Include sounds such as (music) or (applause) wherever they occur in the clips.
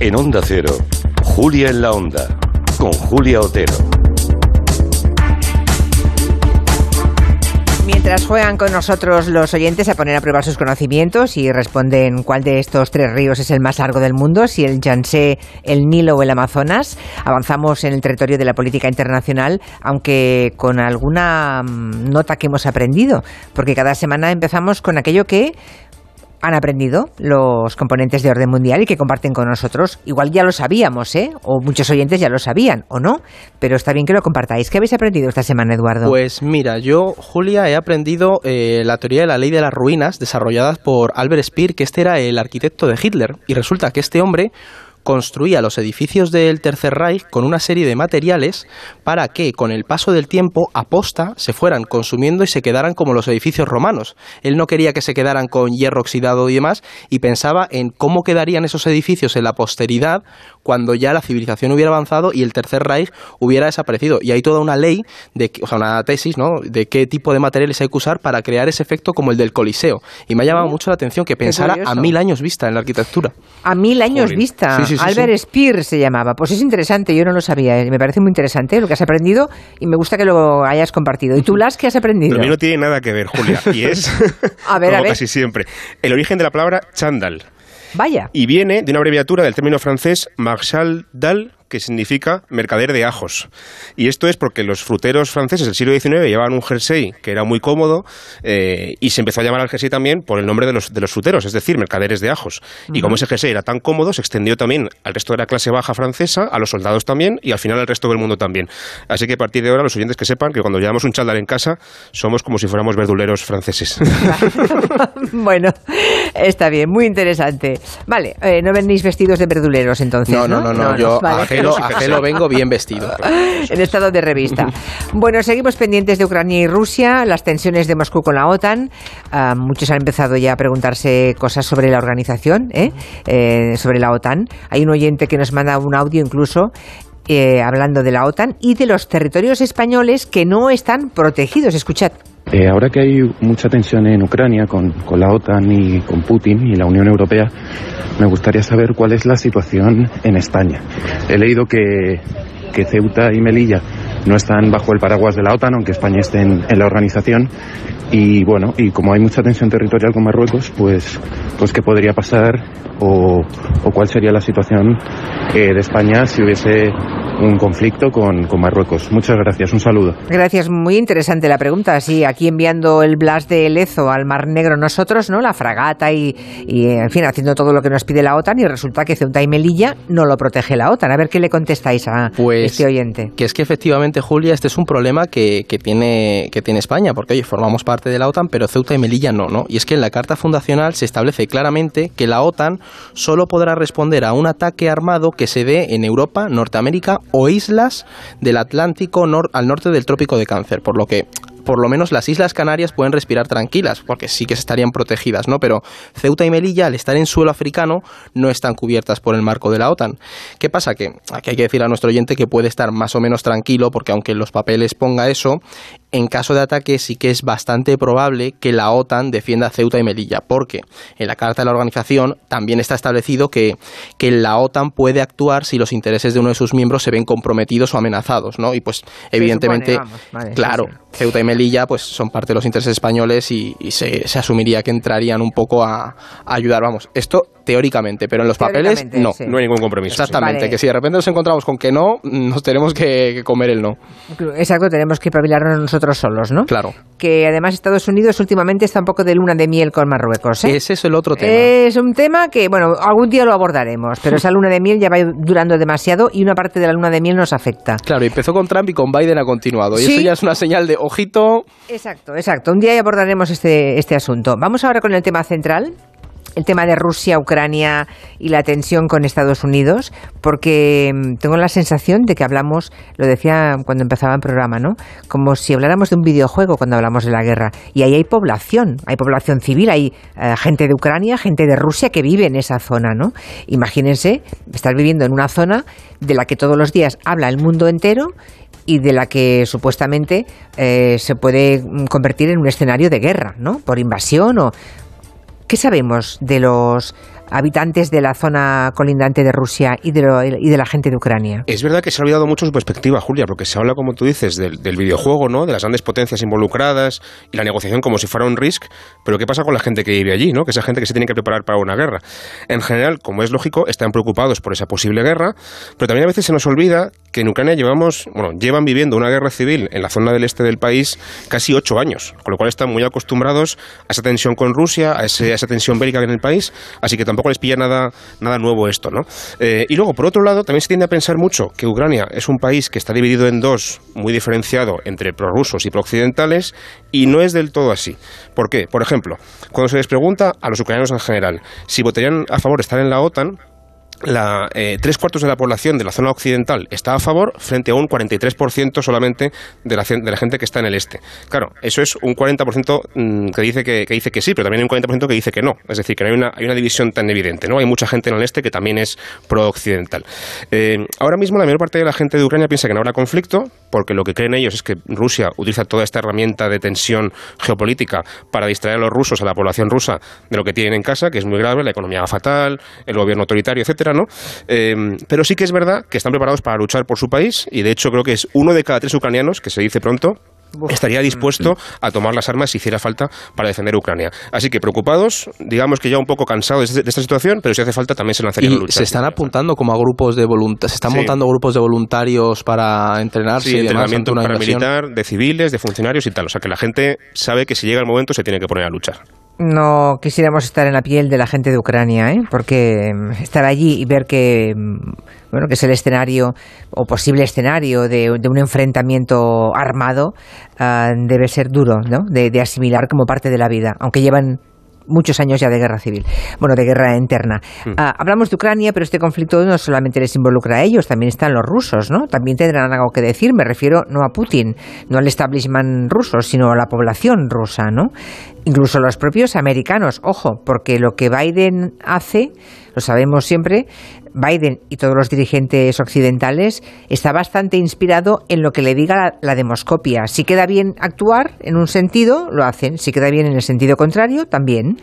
En Onda Cero, Julia en la Onda, con Julia Otero. Mientras juegan con nosotros los oyentes a poner a prueba sus conocimientos y responden cuál de estos tres ríos es el más largo del mundo, si el Yangtze, el Nilo o el Amazonas, avanzamos en el territorio de la política internacional, aunque con alguna mm, nota que hemos aprendido, porque cada semana empezamos con aquello que han aprendido los componentes de orden mundial y que comparten con nosotros. Igual ya lo sabíamos, ¿eh? O muchos oyentes ya lo sabían, o no, pero está bien que lo compartáis. ¿Qué habéis aprendido esta semana, Eduardo? Pues mira, yo, Julia, he aprendido eh, la teoría de la ley de las ruinas desarrollada por Albert Speer, que este era el arquitecto de Hitler. Y resulta que este hombre construía los edificios del Tercer Reich con una serie de materiales para que con el paso del tiempo aposta se fueran consumiendo y se quedaran como los edificios romanos. Él no quería que se quedaran con hierro oxidado y demás y pensaba en cómo quedarían esos edificios en la posteridad cuando ya la civilización hubiera avanzado y el Tercer Reich hubiera desaparecido. Y hay toda una ley, de, o sea, una tesis, ¿no? De qué tipo de materiales hay que usar para crear ese efecto como el del Coliseo. Y me ha llamado mucho la atención que pensara a mil años vista en la arquitectura. A mil años vista. Albert Speer se llamaba. Pues es interesante, yo no lo sabía. ¿eh? Me parece muy interesante lo que has aprendido y me gusta que lo hayas compartido. ¿Y tú, Las, qué has aprendido? Lo mío no tiene nada que ver, Julia. (laughs) Y es, a ver, (laughs) como a ver. casi siempre, el origen de la palabra chandal. Vaya. Y viene de una abreviatura del término francés marchal dal, que significa mercader de ajos. Y esto es porque los fruteros franceses del siglo XIX llevaban un jersey que era muy cómodo eh, y se empezó a llamar al jersey también por el nombre de los, de los fruteros, es decir, mercaderes de ajos. Y como ese jersey era tan cómodo, se extendió también al resto de la clase baja francesa, a los soldados también y al final al resto del mundo también. Así que a partir de ahora los oyentes que sepan que cuando llevamos un chaldar en casa somos como si fuéramos verduleros franceses. (laughs) bueno, está bien, muy interesante. Vale, eh, no venís vestidos de verduleros entonces. No, no, no, no, yo vale. Ajeno vengo bien vestido. (laughs) en estado de revista. Bueno, seguimos pendientes de Ucrania y Rusia, las tensiones de Moscú con la OTAN. Ah, muchos han empezado ya a preguntarse cosas sobre la organización, ¿eh? Eh, sobre la OTAN. Hay un oyente que nos manda un audio incluso eh, hablando de la OTAN y de los territorios españoles que no están protegidos. Escuchad. Eh, ahora que hay mucha tensión en Ucrania con, con, la OTAN y con Putin y la Unión Europea, me gustaría saber cuál es la situación en España. He leído que, que Ceuta y Melilla no están bajo el paraguas de la OTAN, aunque España esté en, en la organización. Y bueno, y como hay mucha tensión territorial con Marruecos, pues, pues qué podría pasar o, o cuál sería la situación eh, de España si hubiese un conflicto con, con, Marruecos. Muchas gracias, un saludo. Gracias, muy interesante la pregunta. Sí, aquí enviando el Blas de Lezo al Mar Negro nosotros, ¿no? La fragata y, y, en fin, haciendo todo lo que nos pide la OTAN y resulta que Ceuta y Melilla no lo protege la OTAN. A ver qué le contestáis a pues, este oyente. Que es que efectivamente, Julia, este es un problema que, que, tiene, que tiene España, porque oye, formamos parte de la OTAN, pero Ceuta y Melilla no, ¿no? Y es que en la Carta Fundacional se establece claramente que la OTAN solo podrá responder a un ataque armado que se dé en Europa, Norteamérica o islas del Atlántico al norte del Trópico de Cáncer, por lo que por lo menos las Islas Canarias pueden respirar tranquilas, porque sí que estarían protegidas, ¿no? Pero Ceuta y Melilla, al estar en suelo africano, no están cubiertas por el marco de la OTAN. ¿Qué pasa? Que aquí hay que decir a nuestro oyente que puede estar más o menos tranquilo, porque aunque en los papeles ponga eso, en caso de ataque sí que es bastante probable que la OTAN defienda Ceuta y Melilla, porque en la Carta de la Organización también está establecido que, que la OTAN puede actuar si los intereses de uno de sus miembros se ven comprometidos o amenazados, ¿no? Y pues evidentemente, supone, vamos, vale, claro, sí, sí. Ceuta y Melilla pues son parte de los intereses españoles y, se, asumiría que entrarían un poco a, a, ayudar, vamos, esto teóricamente, pero en los papeles no. Sí. No hay ningún compromiso. Exactamente, Vale. que si de repente nos encontramos con que no, nos tenemos que, que comer el no. Exacto, tenemos que pabilarnos nosotros solos, ¿no? Claro. Que además Estados Unidos últimamente está un poco de luna de miel con Marruecos. ¿eh? Ese es el otro tema. Es un tema que, bueno, algún día lo abordaremos, pero esa luna de miel ya va durando demasiado y una parte de la luna de miel nos afecta. Claro, empezó con Trump y con Biden ha continuado. Y Sí. eso ya es una señal de ojito. Exacto, exacto. Un día ya abordaremos este, este asunto. Vamos ahora con el tema central. El tema de Rusia, Ucrania y la tensión con Estados Unidos, porque mm, tengo la sensación de que hablamos, lo decía cuando empezaba el programa, ¿no? Como si habláramos de un videojuego cuando hablamos de la guerra. Y ahí hay población, hay población civil, hay eh, gente de Ucrania, gente de Rusia que vive en esa zona, ¿no? Imagínense estar viviendo en una zona de la que todos los días habla el mundo entero y de la que supuestamente eh, se puede mm, convertir en un escenario de guerra, ¿no? Por invasión o... ¿Qué sabemos de los habitantes de la zona colindante de Rusia y de, y de la gente de Ucrania. Es verdad que se ha olvidado mucho su perspectiva, Julia, porque se habla, como tú dices, del, del videojuego, ¿no? de las grandes potencias involucradas y la negociación como si fuera un risk, pero ¿qué pasa con la gente que vive allí, ¿no? que esa gente que se tiene que preparar para una guerra? En general, como es lógico, están preocupados por esa posible guerra, pero también a veces se nos olvida que en Ucrania llevamos, bueno, llevan viviendo una guerra civil en la zona del este del país casi ocho años, con lo cual están muy acostumbrados a esa tensión con Rusia, a, esa tensión bélica en el país, así que tampoco les pilla nada, nada nuevo esto, ¿no? Eh, y luego, por otro lado, también se tiende a pensar mucho que Ucrania es un país que está dividido en dos, muy diferenciado entre prorrusos y prooccidentales, y no es del todo así. ¿Por qué? Por ejemplo, cuando se les pregunta a los ucranianos en general si votarían a favor de estar en la OTAN, la, eh, tres cuartos de la población de la zona occidental está a favor frente a un 43% solamente de la, de la gente que está en el este. Claro, eso es un 40% mm, que dice que, dice que sí, pero también hay un 40% que dice que no. Es decir, que no hay una, división tan evidente. ¿no? Hay mucha gente en el este que también es pro-occidental. Eh, ahora mismo la mayor parte de la gente de Ucrania piensa que no habrá conflicto, porque lo que creen ellos es que Rusia utiliza toda esta herramienta de tensión geopolítica para distraer a los rusos, a la población rusa, de lo que tienen en casa, que es muy grave, la economía fatal, el gobierno autoritario, etcétera Em, pero sí que es verdad que están preparados para luchar por su país y de hecho creo que es uno de cada tres ucranianos, que se dice pronto, estaría dispuesto a tomar las armas si hiciera falta para defender Ucrania. Así que preocupados, digamos que ya un poco cansados de, esta situación, pero si hace falta también se lanzarían a luchar. Se están apuntando como a grupos de voluntarios, se están montando grupos de voluntarios para entrenarse sí, entrenamiento paramilitar, de civiles, de funcionarios y tal. O sea que la gente sabe que si llega el momento se tiene que poner a luchar no quisiéramos estar en la piel de la gente de Ucrania, ¿eh? porque mm, estar allí y ver que, mm, bueno, que es el escenario o posible escenario de, un enfrentamiento armado ah, debe ser duro ¿no? de, de, asimilar como parte de la vida, aunque llevan muchos años ya de guerra civil, bueno, de guerra interna. Mm. Ah, hablamos de Ucrania, pero este conflicto no solamente les involucra a ellos, también están los rusos, ¿no? También tendrán algo que decir, me refiero no a Putin, no al establishment ruso, sino a la población rusa, ¿no? Incluso los propios americanos, ojo, porque lo que Biden hace, lo sabemos siempre, Biden y todos los dirigentes occidentales está bastante inspirado en lo que le diga la, demoscopia. Si queda bien actuar en un sentido, lo hacen. Si queda bien en el sentido contrario, también.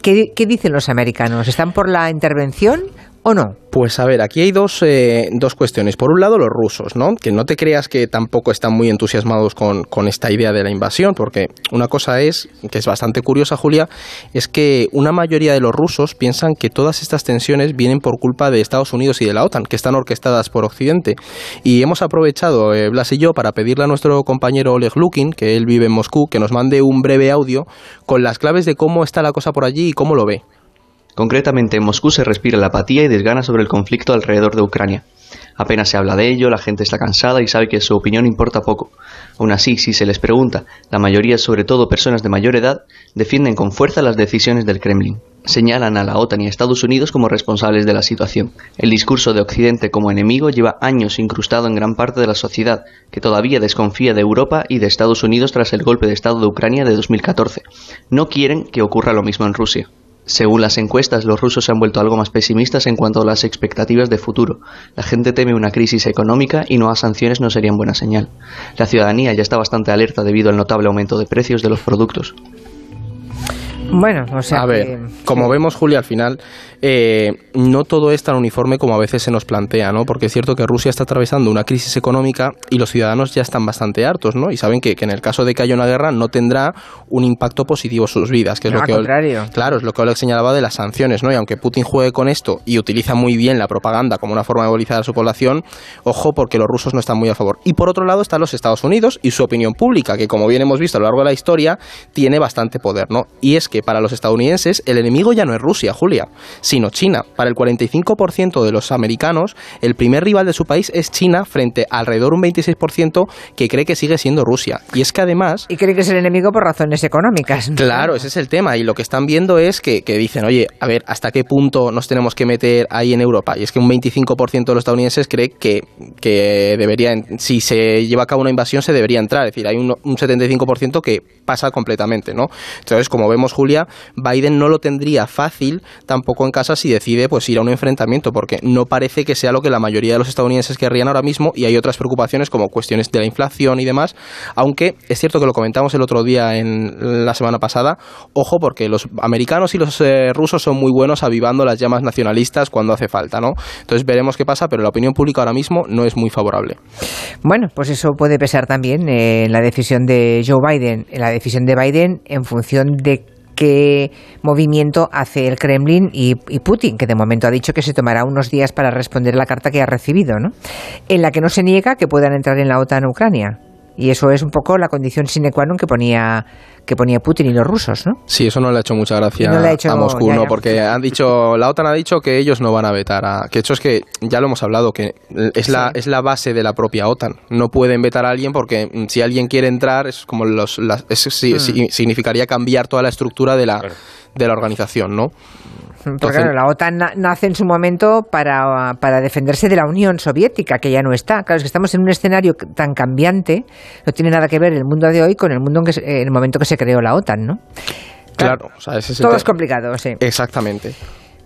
¿Qué, dicen los americanos? ¿Están por la intervención o no? Pues a ver, aquí hay dos, eh, dos cuestiones. Por un lado, los rusos, ¿no? Que no te creas que tampoco están muy entusiasmados con, con, esta idea de la invasión, porque una cosa es, que es bastante curiosa, Julia, es que una mayoría de los rusos piensan que todas estas tensiones vienen por culpa de Estados Unidos y de la OTAN, que están orquestadas por Occidente. Y hemos aprovechado, eh, Blas y yo, para pedirle a nuestro compañero Oleg Lukin, que él vive en Moscú, que nos mande un breve audio con las claves de cómo está la cosa por allí y cómo lo ve. Concretamente, en Moscú se respira la apatía y desgana sobre el conflicto alrededor de Ucrania. Apenas se habla de ello, la gente está cansada y sabe que su opinión importa poco. Aún así, si se les pregunta, la mayoría, sobre todo personas de mayor edad, defienden con fuerza las decisiones del Kremlin. Señalan a la OTAN y a Estados Unidos como responsables de la situación. El discurso de Occidente como enemigo lleva años incrustado en gran parte de la sociedad, que todavía desconfía de Europa y de Estados Unidos tras el golpe de Estado de Ucrania de 2014. No quieren que ocurra lo mismo en Rusia. Según las encuestas, los rusos se han vuelto algo más pesimistas en cuanto a las expectativas de futuro. La gente teme una crisis económica y nuevas sanciones no serían buena señal. La ciudadanía ya está bastante alerta debido al notable aumento de precios de los productos. Bueno, o sea. A ver, como vemos, Julia, al final eh, no todo es tan uniforme como a veces se nos plantea, ¿no? Porque es cierto que Rusia está atravesando una crisis económica y los ciudadanos ya están bastante hartos, ¿no? Y saben que, en el caso de que haya una guerra no tendrá un impacto positivo en sus vidas, que es lo que contrario. claro, es lo que Oleg señalaba de las sanciones, ¿no? Y aunque Putin juegue con esto y utiliza muy bien la propaganda como una forma de movilizar a su población, ojo porque los rusos no están muy a favor. Y por otro lado están los Estados Unidos y su opinión pública, que como bien hemos visto a lo largo de la historia, tiene bastante poder, ¿no? Y es que para los estadounidenses el enemigo ya no es Rusia, Julia, sino China. Para el 45% de los americanos, el primer rival de su país es China frente a alrededor un 26% que cree que sigue siendo Rusia. Y es que además... Y cree que es el enemigo por razones económicas. Claro, ese es el tema. Y lo que están viendo es que, dicen, oye, a ver, ¿hasta qué punto nos tenemos que meter ahí en Europa? Y es que un 25% de los estadounidenses cree que, que debería, si se lleva a cabo una invasión, se debería entrar. Es decir, hay un, un 75% que pasa completamente, ¿no? Entonces, como vemos, Julio, Biden no lo tendría fácil tampoco en casa si decide pues ir a un enfrentamiento, porque no parece que sea lo que la mayoría de los estadounidenses querrían ahora mismo y hay otras preocupaciones como cuestiones de la inflación y demás, aunque es cierto que lo comentamos el otro día en la semana pasada, ojo porque los americanos y los eh, rusos son muy buenos avivando las llamas nacionalistas cuando hace falta, ¿no? Entonces veremos qué pasa, pero la opinión pública ahora mismo no es muy favorable. Bueno, pues eso puede pesar también en la decisión de Joe Biden, en la decisión de Biden en función de qué movimiento hace el Kremlin y, Putin, que de momento ha dicho que se tomará unos días para responder la carta que ha recibido, ¿no? En la que no se niega que puedan entrar en la OTAN Ucrania. Y eso es un poco la condición sine qua non que ponía que ponía Putin y los rusos, ¿no? Sí, eso no le ha hecho mucha gracia no le ha hecho, a Moscú, ya, ¿no? Porque han dicho, la OTAN ha dicho que ellos no van a vetar a... Que hecho es que, ya lo hemos hablado, que es la, es la base de la propia OTAN. No pueden vetar a alguien porque mm, si alguien quiere entrar, es como los... las- es- sí, Mm. sí, significaría cambiar toda la estructura de la, de la organización, ¿no? Porque Entonces- claro, la OTAN na- nace en su momento para, para defenderse de la Unión Soviética, que ya no está. Claro, es que estamos en un escenario tan cambiante, no tiene nada que ver el mundo de hoy con el mundo en, que en el momento que se creó la OTAN, ¿no? Claro, o sea, ese es el Todo tema. es complicado, sí. Exactamente.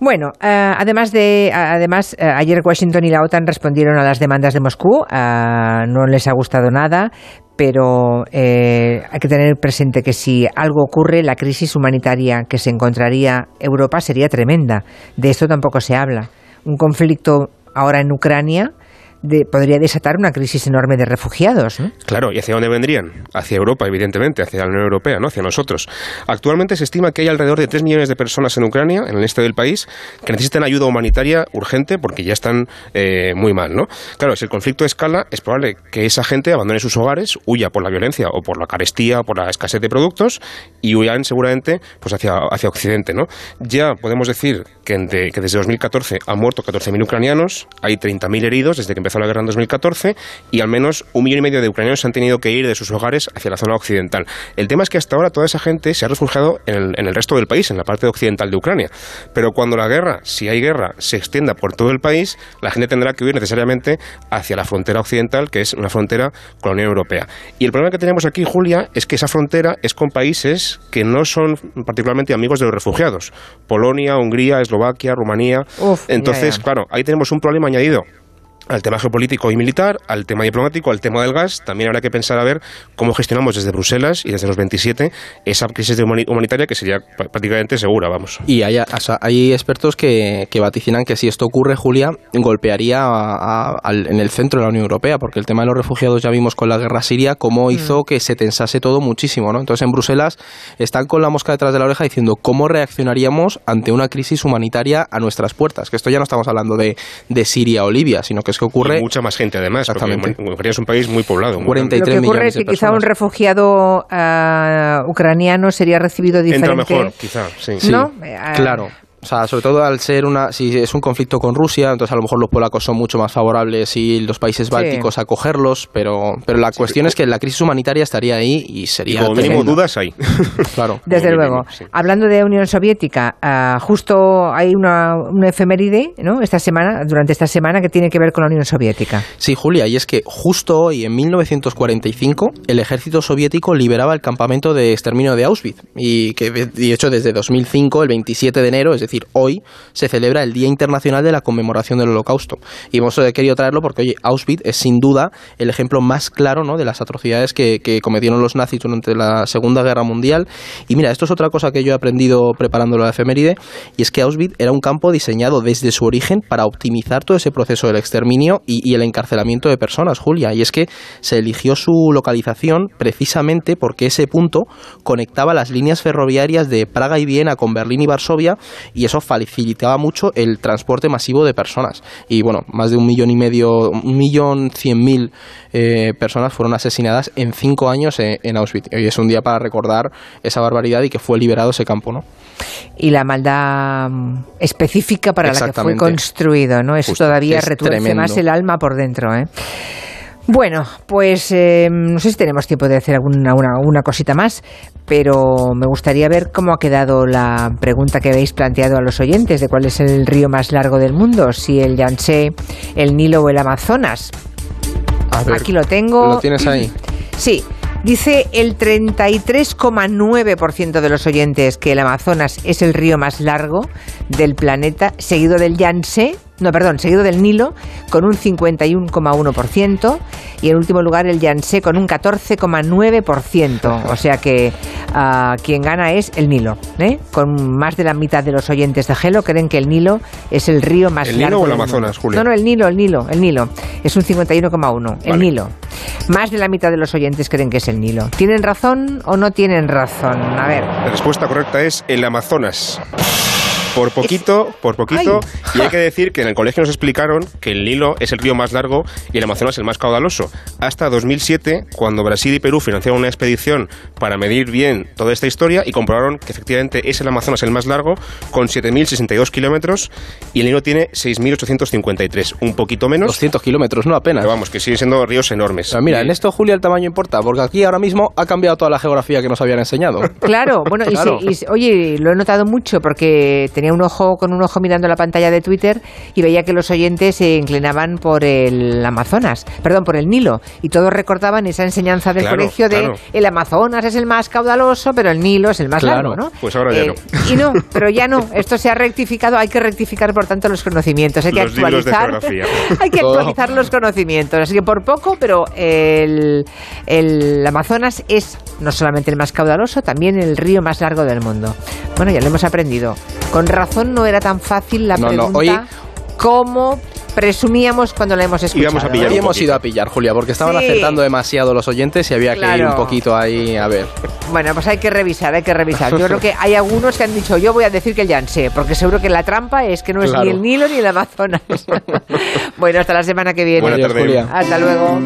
Bueno, eh, además de, además eh, ayer Washington y la OTAN respondieron a las demandas de Moscú. eh, no les ha gustado nada, pero eh, hay que tener presente que si algo ocurre, la crisis humanitaria que se encontraría Europa sería tremenda. De esto tampoco se habla. Un conflicto ahora en Ucrania podría desatar una crisis enorme de refugiados. ¿no? Claro, ¿y hacia dónde vendrían? Hacia Europa, evidentemente, hacia la Unión Europea, ¿no? Hacia nosotros. Actualmente se estima que hay alrededor de 3 millones de personas en Ucrania, en el este del país, que necesitan ayuda humanitaria urgente porque ya están eh, muy mal, ¿no? Claro, si el conflicto escala, es probable que esa gente abandone sus hogares, huya por la violencia o por la carestía o por la escasez de productos y huyan seguramente pues hacia, hacia Occidente, ¿no? Ya podemos decir que, de- que desde 2014 han muerto 14.000 ucranianos, hay 30.000 heridos desde que empezó la guerra en 2014 y al menos un millón y medio de ucranianos han tenido que ir de sus hogares hacia la zona occidental. El tema es que hasta ahora toda esa gente se ha refugiado en el, en el resto del país, en la parte occidental de Ucrania. Pero cuando la guerra, si hay guerra, se extienda por todo el país, la gente tendrá que huir necesariamente hacia la frontera occidental, que es una frontera con la Unión Europea. Y el problema que tenemos aquí, Julia, es que esa frontera es con países que no son particularmente amigos de los refugiados. Polonia, Hungría, Eslovaquia, Rumanía. Uf, ya, Entonces, ya. claro, ahí tenemos un problema añadido al tema geopolítico y militar, al tema diplomático, al tema del gas, también habrá que pensar a ver cómo gestionamos desde Bruselas y desde los 27 esa crisis humanitaria que sería pr- prácticamente segura, vamos. Y hay, o sea, hay expertos que, que vaticinan que si esto ocurre, Julia, golpearía a- a- al- en el centro de la Unión Europea, porque el tema de los refugiados ya vimos con la guerra siria cómo hizo que se tensase todo muchísimo, ¿no? Entonces en Bruselas están con la mosca detrás de la oreja diciendo cómo reaccionaríamos ante una crisis humanitaria a nuestras puertas, que esto ya no estamos hablando de, de Siria o Libia, sino que es que ocurre... Y mucha más gente además, porque. Ucrania es un país muy poblado. muy 40 grande. Lo que ocurre es que quizá un refugiado ah, ucraniano sería recibido diferente. Entra mejor, quizá, sí. Sí, ¿No? Eh, claro. O sea, sobre todo al ser una, si es un conflicto con Rusia, entonces a lo mejor los polacos son mucho más favorables y los países bálticos a acogerlos, pero, pero la cuestión es que la crisis humanitaria estaría ahí y Y sería como mínimo dudas hay. (laughs) Claro. Desde Como luego. mínimo, sí. Hablando de Unión Soviética, ah, justo hay una, una efeméride, ¿no? Esta semana, durante esta semana, que tiene que ver con la Unión Soviética. Sí, Julia, y es que justo hoy, en 1945, el ejército soviético liberaba el campamento de exterminio de Auschwitz. Y que, de hecho, desde 2005, el 27 de enero, es decir, hoy, se celebra el Día Internacional de la Conmemoración del Holocausto. Y hemos eh, querido traerlo porque, oye, Auschwitz es sin duda el ejemplo más claro ¿no? de las atrocidades que, cometieron los nazis durante la Segunda Guerra Mundial. Y mira, esto es otra cosa que yo he aprendido preparando la efeméride, y es que Auschwitz era un campo diseñado desde su origen para optimizar todo ese proceso del exterminio y el encarcelamiento de personas, Julia. Y es que se eligió su localización precisamente porque ese punto conectaba las líneas ferroviarias de Praga y Viena con Berlín y Varsovia, y eso facilitaba mucho el transporte masivo de personas. Y bueno, más de un millón y medio, un millón cien mil eh, personas fueron asesinadas en cinco años en, en Auschwitz. Y es un día para recordar esa barbaridad y que fue liberado ese campo, ¿no? Y la maldad mm, específica para la que fue construido, ¿no? Eso Justo. todavía Es retuerce más el alma por dentro, ¿eh? Bueno, pues eh, no sé si tenemos tiempo de hacer alguna una, una cosita más, pero me gustaría ver cómo ha quedado la pregunta que habéis planteado a los oyentes de cuál es el río más largo del mundo, si el Yangtze, el Nilo o el Amazonas. A ver, Aquí lo tengo. ¿Lo tienes ahí? Sí, Dice el 33,9% de los oyentes que el Amazonas es el río más largo del planeta, seguido del Yangtze, no, perdón, seguido del Nilo con un 51,1% y en último lugar el Yangtze con un 14,9%. O sea que ah, quien gana es el Nilo. ¿eh? Con más de la mitad de los oyentes de Gelo creen que el Nilo es el río más ¿El largo. Nilo o el Amazonas. Julio? No, no, el Nilo, el Nilo, el Nilo. Es un 51,1. El Vale. Nilo. Más de la mitad de los oyentes creen que es el Nilo. ¿Tienen razón o no tienen razón? A ver. La respuesta correcta es el Amazonas. Por poquito, por poquito. Y hay que decir que en el colegio nos explicaron que el Nilo es el río más largo y el Amazonas el más caudaloso. Hasta 2007, cuando Brasil y Perú financiaron una expedición para medir bien toda esta historia y comprobaron que efectivamente es el Amazonas el más largo, con 7.062 kilómetros, y el Nilo tiene 6.853, un poquito menos. 200 kilómetros, no apenas. Pero vamos, que siguen siendo ríos enormes. Pero mira, Y- en esto, Julia, el tamaño importa, porque aquí ahora mismo ha cambiado toda la geografía que nos habían enseñado. Claro, bueno, y (laughs) Claro. y se- oye, lo he notado mucho porque tenía un ojo con un ojo mirando la pantalla de Twitter y veía que los oyentes se inclinaban por el Amazonas, perdón, por el Nilo, y todos recordaban esa enseñanza del Claro, colegio de claro. el Amazonas es el más caudaloso, pero el Nilo es el más Claro. largo, ¿no? Pues ahora ya Eh, Y no, (laughs) pero ya no, esto se ha rectificado, hay que rectificar por tanto los conocimientos, hay que Los actualizar, (laughs) hay que actualizar los conocimientos, así que por poco, pero el, el Amazonas es no solamente el más caudaloso, también el río más largo del mundo. Bueno, ya lo hemos aprendido. Con razón no era tan fácil la No, no, pregunta hoy- como presumíamos cuando la hemos escuchado. Íbamos a pillar hemos poquito. ido a pillar, Julia, porque estaban Sí. acertando demasiado los oyentes y había que ir un poquito ahí a ver. Bueno, pues hay que revisar, hay que revisar. Yo creo que hay algunos que han dicho, yo voy a decir que el Yangtze, porque seguro que la trampa es que no es Claro. ni el Nilo ni el Amazonas. (laughs) bueno, hasta la semana que viene. Julia. Hasta luego.